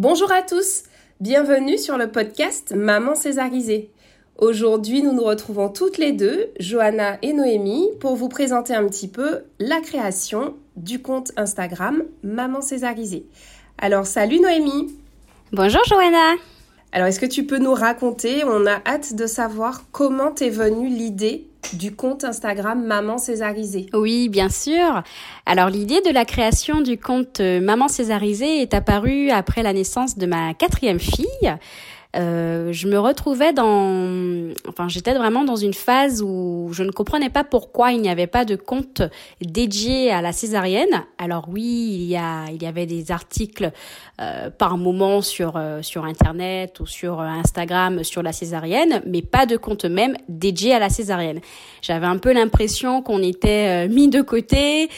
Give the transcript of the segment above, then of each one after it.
Bonjour à tous, bienvenue sur le podcast Maman Césarisée. Aujourd'hui, nous nous retrouvons toutes les deux, Johanna et Noémie, pour vous présenter un petit peu la création du compte Instagram Maman Césarisée. Alors, salut Noémie Bonjour Johanna Alors, est-ce que tu peux nous raconter, on a hâte de savoir comment t'es venue l'idée du compte Instagram Maman Césarisée. Oui, bien sûr. Alors l'idée de la création du compte euh, Maman Césarisée est apparue après la naissance de ma quatrième fille. Euh, je me retrouvais dans, enfin, j'étais vraiment dans une phase où je ne comprenais pas pourquoi il n'y avait pas de compte dédié à la césarienne. Alors oui, il y a, il y avait des articles euh, par moment sur euh, sur internet ou sur Instagram sur la césarienne, mais pas de compte même dédié à la césarienne. J'avais un peu l'impression qu'on était mis de côté,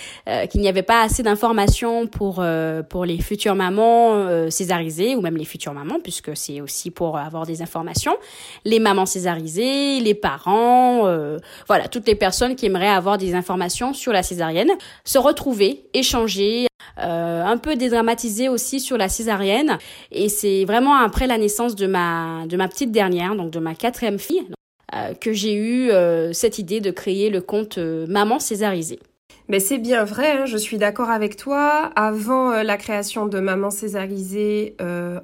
qu'il n'y avait pas assez d'informations pour pour les futures mamans césarisées ou même les futures mamans, puisque c'est aussi pour avoir des informations, les mamans césarisées, les parents, euh, voilà, toutes les personnes qui aimeraient avoir des informations sur la césarienne, se retrouver, échanger, euh, un peu dédramatiser aussi sur la césarienne. Et c'est vraiment après la naissance de ma de ma petite dernière, donc de ma quatrième fille, euh, que j'ai eu cette idée de créer le compte Maman césarisée. Mais c'est bien vrai, hein, je suis d'accord avec toi. Avant la création de Maman Césarisée euh,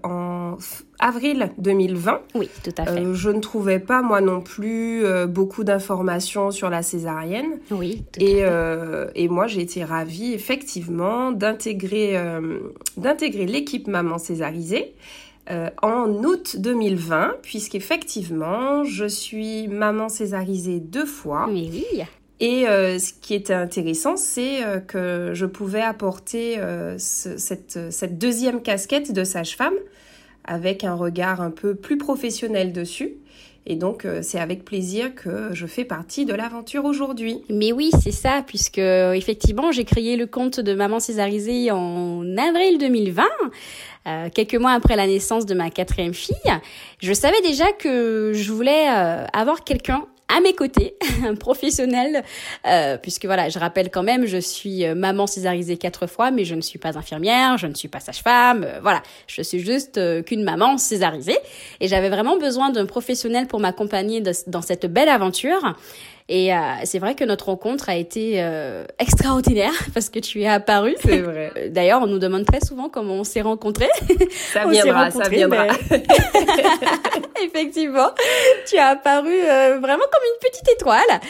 en avril 2020, oui, tout à fait. Euh, je ne trouvais pas moi non plus beaucoup d'informations sur la césarienne. Oui, tout et, à fait. et moi j'ai été ravie effectivement d'intégrer d'intégrer l'équipe Maman Césarisée. en août 2020, puisqu'effectivement, je suis maman césarisée deux fois. Oui, oui. Et euh, ce qui était intéressant, c'est euh, que je pouvais apporter euh, cette, cette, deuxième casquette de sage-femme avec un regard un peu plus professionnel dessus. Et donc, c'est avec plaisir que je fais partie de l'aventure aujourd'hui. Mais oui, c'est ça, puisque effectivement, j'ai créé le compte de Maman Césarisée en avril 2020. Euh, quelques mois après la naissance de ma quatrième fille, je savais déjà que je voulais avoir quelqu'un à mes côtés, un professionnel, euh, puisque voilà, je rappelle quand même, je suis euh, maman césarisée quatre fois, mais je ne suis pas infirmière, je ne suis pas sage-femme, euh, voilà, je suis juste qu'une maman césarisée, et j'avais vraiment besoin d'un professionnel pour m'accompagner dans cette belle aventure. Et euh, c'est vrai que notre rencontre a été euh, extraordinaire parce que tu es apparue. C'est vrai. D'ailleurs, on nous demande très souvent comment on s'est rencontrés. Ça viendra, ça viendra. Effectivement, tu as apparu euh, vraiment comme une petite étoile.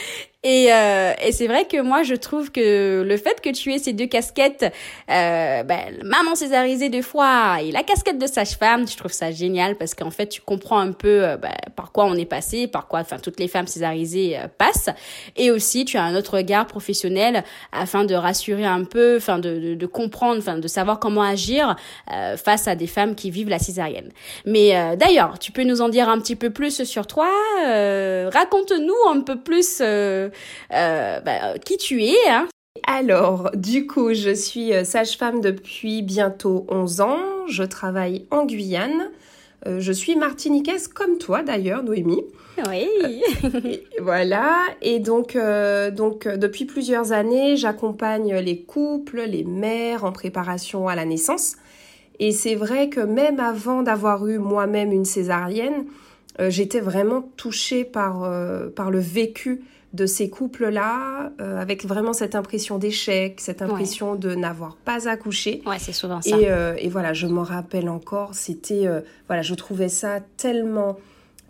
Et, euh, et c'est vrai que moi, je trouve que le fait que tu aies ces deux casquettes, euh, ben, maman césarisée deux fois et la casquette de sage-femme, je trouve ça génial parce qu'en fait, tu comprends un peu euh, ben, par quoi on est passé, par quoi enfin toutes les femmes césarisées euh, passent. Et aussi, tu as un autre regard professionnel afin de rassurer un peu, enfin de, de, de comprendre, enfin de savoir comment agir euh, face à des femmes qui vivent la césarienne. Mais euh, d'ailleurs, tu peux nous en dire un petit peu plus sur toi. Raconte-nous un peu plus euh, bah, qui tu es. Hein. Alors, du coup, je suis euh, sage-femme depuis bientôt 11 ans. Je travaille en Guyane. Euh, je suis martiniquaise comme toi d'ailleurs, Noémie. Oui. voilà. Et donc, donc depuis plusieurs années, j'accompagne les couples, les mères en préparation à la naissance. Et c'est vrai que même avant d'avoir eu moi-même une césarienne, j'étais vraiment touchée par, par le vécu de ces couples-là euh, avec vraiment cette impression d'échec, cette impression de n'avoir pas accouché. Ouais, c'est souvent ça. Et, euh, et voilà, je me rappelle encore, c'était, euh, voilà, je trouvais ça tellement,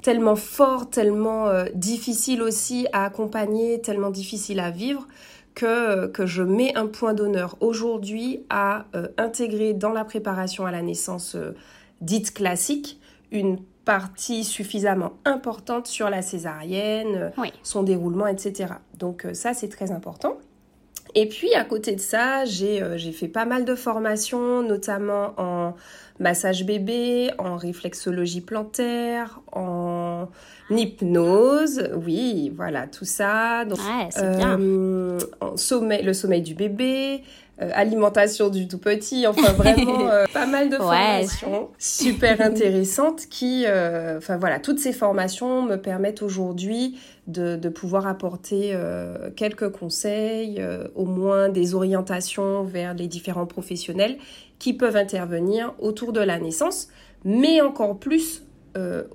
tellement fort, tellement difficile aussi à accompagner, tellement difficile à vivre. Que, que je mets un point d'honneur aujourd'hui à intégrer dans la préparation à la naissance dite classique une partie suffisamment importante sur la césarienne, son déroulement, etc. Donc euh, ça, c'est très important. Et puis à côté de ça, j'ai euh, fait pas mal de formations, notamment en massage bébé, en réflexologie plantaire, en hypnose, oui, voilà, tout ça. Donc. Euh, en sommeil, le sommeil du bébé, euh, alimentation du tout petit, enfin vraiment euh, pas mal de formations super intéressantes qui, euh, enfin voilà, toutes ces formations me permettent aujourd'hui de, de, pouvoir apporter quelques conseils, au moins des orientations vers les différents professionnels qui peuvent intervenir autour de la naissance, mais encore plus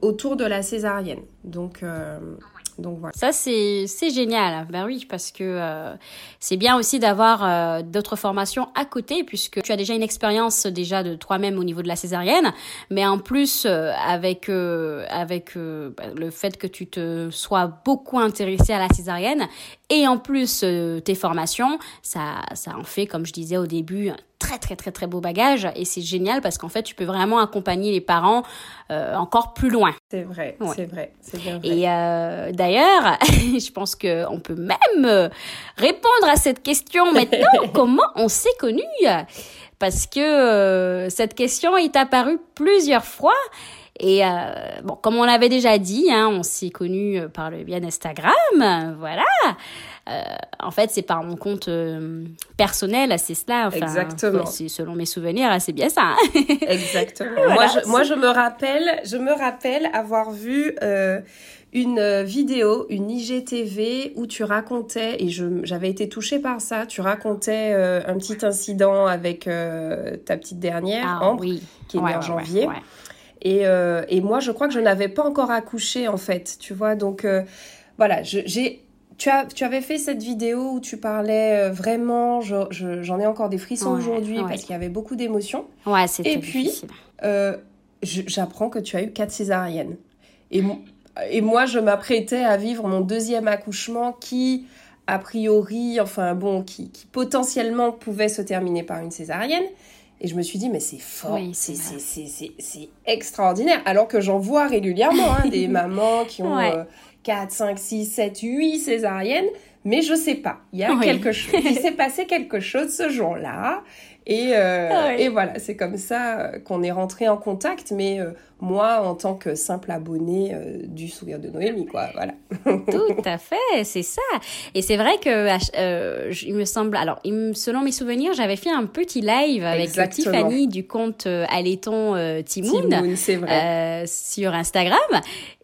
autour de la césarienne. Donc donc voilà. Ça c'est génial. Ben oui, parce que euh, c'est bien aussi d'avoir euh, d'autres formations à côté puisque tu as déjà une expérience déjà de toi-même au niveau de la césarienne, mais en plus euh, avec avec ben, le fait que tu te sois beaucoup intéressé à la césarienne et en plus tes formations, ça ça en fait comme je disais au début très très très très beau bagage et c'est génial parce qu'en fait tu peux vraiment accompagner les parents euh, encore plus loin. C'est vrai, c'est vrai, c'est bien vrai. Et euh, d'ailleurs, je pense que on peut même euh, répondre à cette question maintenant. comment on s'est connus? Parce que cette question est apparue plusieurs fois. Et bon, comme on l'avait déjà dit, hein, on s'est connus par le biais d'Instagram, voilà. Euh, en fait, c'est par mon compte euh, personnel, c'est cela. Enfin, Exactement. Selon mes souvenirs, c'est bien ça. Hein. Exactement. moi, je, moi, je me rappelle, je me rappelle avoir vu euh, une vidéo, une IGTV où tu racontais, et j'avais été touchée par ça, tu racontais un petit incident avec ta petite dernière, ah, Ambre, qui est née en janvier. Et, et, moi, je crois que je n'avais pas encore accouché, en fait, tu vois. Donc, voilà, j'ai tu, as, tu avais fait cette vidéo où tu parlais euh, vraiment, j'en ai encore des frissons aujourd'hui parce qu'il y avait beaucoup d'émotions. Ouais, c'était Et puis, euh, j'apprends que tu as eu quatre césariennes. Et, et moi, je m'apprêtais à vivre mon deuxième accouchement qui, a priori, enfin bon, qui, qui, potentiellement pouvait se terminer par une césarienne. Et je me suis dit, mais c'est fort, c'est extraordinaire. Alors que j'en vois régulièrement hein, des mamans qui ont... Euh, 4, 5, 6, 7, 8 césariennes, mais je sais pas. Il y a quelque chose. Il s'est passé quelque chose ce jour-là. Et, euh, ah et voilà, c'est comme ça euh, qu'on est rentré en contact. Mais euh, moi en tant que simple abonné euh, du Sourire de Noémie, quoi. Voilà. Tout à fait, c'est ça. Et c'est vrai que euh, il me semble, alors selon mes souvenirs, j'avais fait un petit live avec Tiffany du compte Allaiton euh, Timoun, vrai. sur Instagram.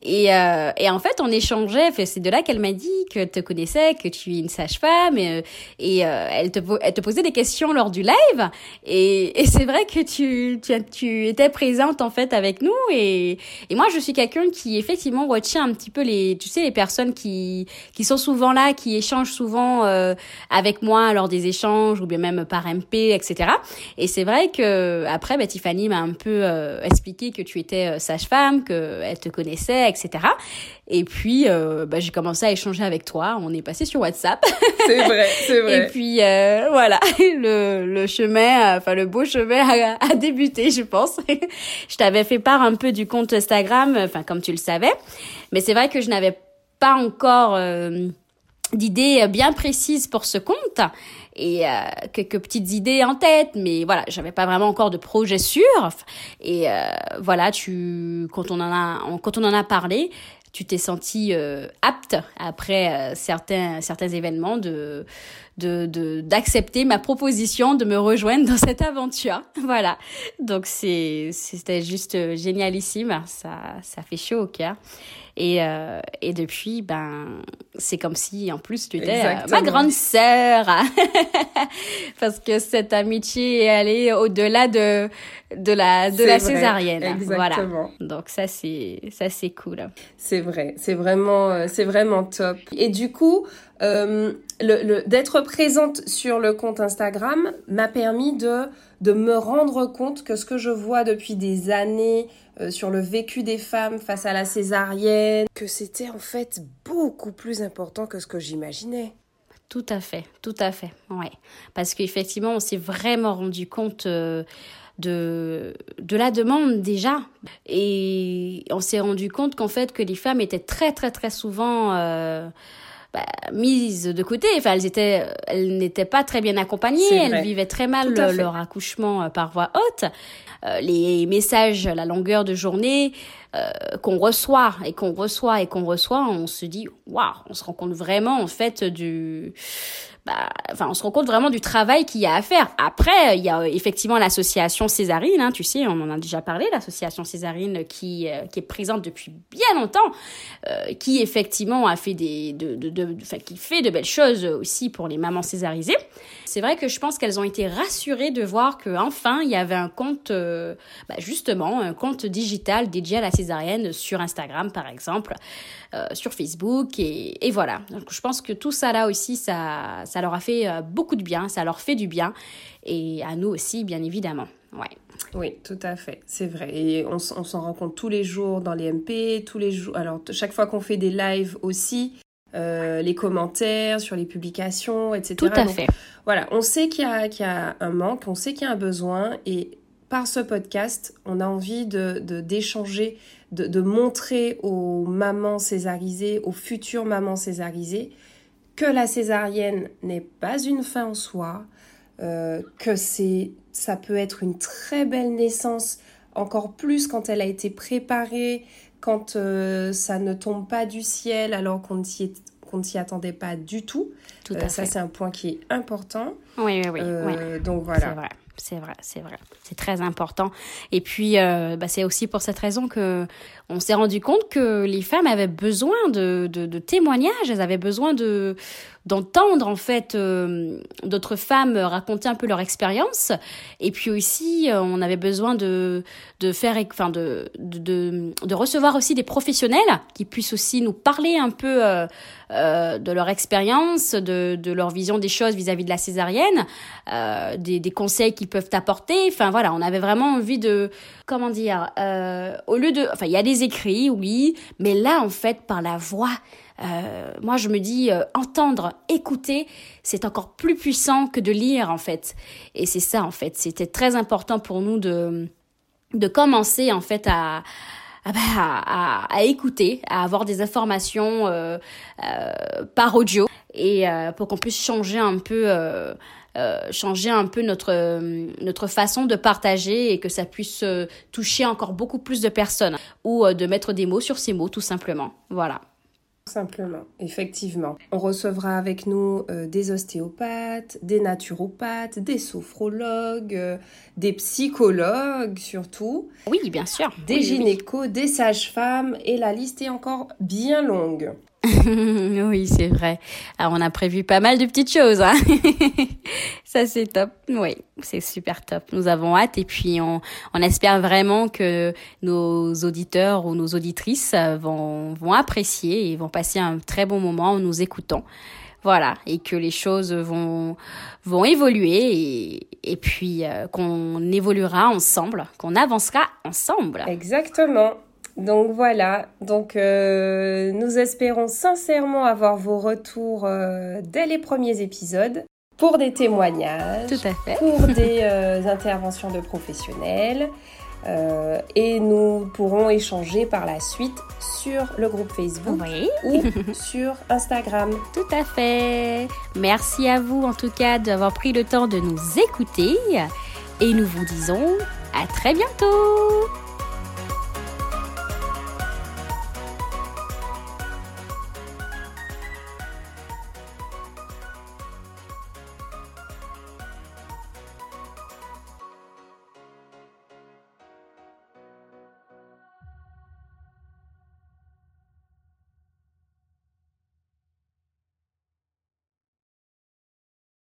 Et, et en fait, on échangeait. C'est de là qu'elle m'a dit que te connaissait, que tu es une sage-femme, et, et elle, te, elle te posait des questions lors du live. Et, et c'est vrai que tu, tu, tu étais présente en fait avec nous et, et moi je suis quelqu'un qui effectivement retient un petit peu les tu sais les personnes qui qui sont souvent là qui échangent souvent euh, avec moi lors des échanges ou bien même par MP etc et c'est vrai que après bah, Tiffany m'a un peu euh, expliqué que tu étais euh, sage-femme que elle te connaissait etc et puis bah, j'ai commencé à échanger avec toi. On est passé sur WhatsApp. C'est vrai c'est vrai. et puis voilà. Le le chemin enfin le beau chemin a, a débuté je pense. Je t'avais fait part un peu du compte Instagram, enfin comme tu le savais. Mais c'est vrai que je n'avais pas encore euh, d'idées bien précises pour ce compte et euh, quelques petites idées en tête, mais voilà, j'avais pas vraiment encore de projet sûr. Et euh, voilà, tu quand on en a quand on en a parlé, tu t'es senti apte après certains certains événements de de d'accepter ma proposition de me rejoindre dans cette aventure. Voilà. Donc c'est c'était juste euh, génialissime, ça ça fait chaud au cœur. Et, euh, et depuis, ben, c'est comme si, en plus, tu étais euh, ma grande sœur. Parce que cette amitié est allée au-delà de, de la, de la césarienne. Exactement. Voilà. Donc ça, c'est, ça, c'est cool. C'est vrai, c'est vraiment, euh, c'est vraiment top. Et du coup, euh, d'être présente sur le compte Instagram m'a permis de, de me rendre compte que ce que je vois depuis des années euh, sur le vécu des femmes face à la césarienne, que c'était en fait beaucoup plus important que ce que j'imaginais. Tout à fait, tout à fait, ouais. Parce qu'effectivement, on s'est vraiment rendu compte euh, de, de la demande déjà. Et on s'est rendu compte qu'en fait, que les femmes étaient très, très, très souvent euh, bah, mises de côté. Enfin, elles étaient, elles n'étaient pas très bien accompagnées. Elles vivaient très mal leur accouchement euh, par voie haute. Euh, les messages, la longueur de journée euh, qu'on reçoit et qu'on reçoit et qu'on reçoit, on se dit waouh, on se rend compte vraiment en fait du bah, enfin, on se rend compte vraiment du travail qu'il y a à faire. Après, il y a effectivement l'association Césarine, hein, tu sais, on en a déjà parlé, l'association Césarine qui, euh, qui est présente depuis bien longtemps, euh, qui effectivement a fait des, de, de, qui fait de belles choses aussi pour les mamans césarisées. C'est vrai que je pense qu'elles ont été rassurées de voir que enfin il y avait un compte, euh, bah, justement, un compte digital dédié à la césarienne sur Instagram, par exemple. Sur Facebook et, et, voilà. Donc je pense que tout ça là aussi, ça, ça leur a fait euh, beaucoup de bien, ça leur fait du bien et à nous aussi, bien évidemment. Ouais. Oui, tout à fait, c'est vrai. Et on, on s'en rend compte tous les jours dans les MP, tous les jours. Alors chaque fois qu'on fait des lives aussi, euh, les commentaires sur les publications, etc. Tout à fait. Voilà, on sait qu'il y, a, qu'il y a un manque, on sait qu'il y a un besoin et par ce podcast, on a envie de d'échanger de, montrer aux mamans césarisées, aux futures mamans césarisées, que la césarienne n'est pas une fin en soi, euh, que c'est, ça peut être une très belle naissance, encore plus quand elle a été préparée, quand euh, ça ne tombe pas du ciel alors qu'on ne s'y attendait pas du tout. tout euh, ça, c'est un point qui est important. Oui, oui, oui. Donc voilà. C'est vrai, c'est vrai, c'est très important. Et puis, euh, bah, c'est aussi pour cette raison que on s'est rendu compte que les femmes avaient besoin de, de, de témoignages, elles avaient besoin de d'entendre en fait euh, d'autres femmes raconter un peu leur expérience. Et puis aussi, euh, on avait besoin de de faire, enfin de, de de recevoir aussi des professionnels qui puissent aussi nous parler un peu euh, de leur expérience, de de leur vision des choses vis-à-vis de la césarienne, des des conseils qu'ils peuvent apporter. Enfin voilà, on avait vraiment envie de comment dire, au lieu de, enfin il y a des écrits, oui, mais là, en fait, par la voix, euh, moi, je me dis, euh, entendre, écouter, c'est encore plus puissant que de lire, en fait. Et c'est ça, en fait. C'était très important pour nous de, de commencer, en fait, à, à, bah, à, écouter, à avoir des informations euh, par audio et pour qu'on puisse changer un peu euh, changer un peu notre, euh, notre façon de partager et que ça puisse euh, toucher encore beaucoup plus de personnes ou de mettre des mots sur ces mots tout simplement. Voilà. Simplement, effectivement. On recevra avec nous des ostéopathes, des naturopathes, des sophrologues, des psychologues surtout. Oui, bien sûr. Des gynécos, des sages-femmes et la liste est encore bien longue. oui, c'est vrai. Alors, on a prévu pas mal de petites choses. Hein Ça, c'est top. Oui, c'est super top. Nous avons hâte et puis on, on espère vraiment que nos auditeurs ou nos auditrices vont, vont apprécier et vont passer un très bon moment en nous écoutant. Voilà, et que les choses vont, vont évoluer et, et puis euh, qu'on évoluera ensemble, qu'on avancera ensemble. Exactement. Donc voilà, donc euh, nous espérons sincèrement avoir vos retours euh, dès les premiers épisodes pour des témoignages, Tout à fait. pour des euh, interventions de professionnels. et nous pourrons échanger par la suite sur le groupe Facebook ou sur Instagram. Tout à fait. Merci à vous en tout cas d'avoir pris le temps de nous écouter et nous vous disons à très bientôt.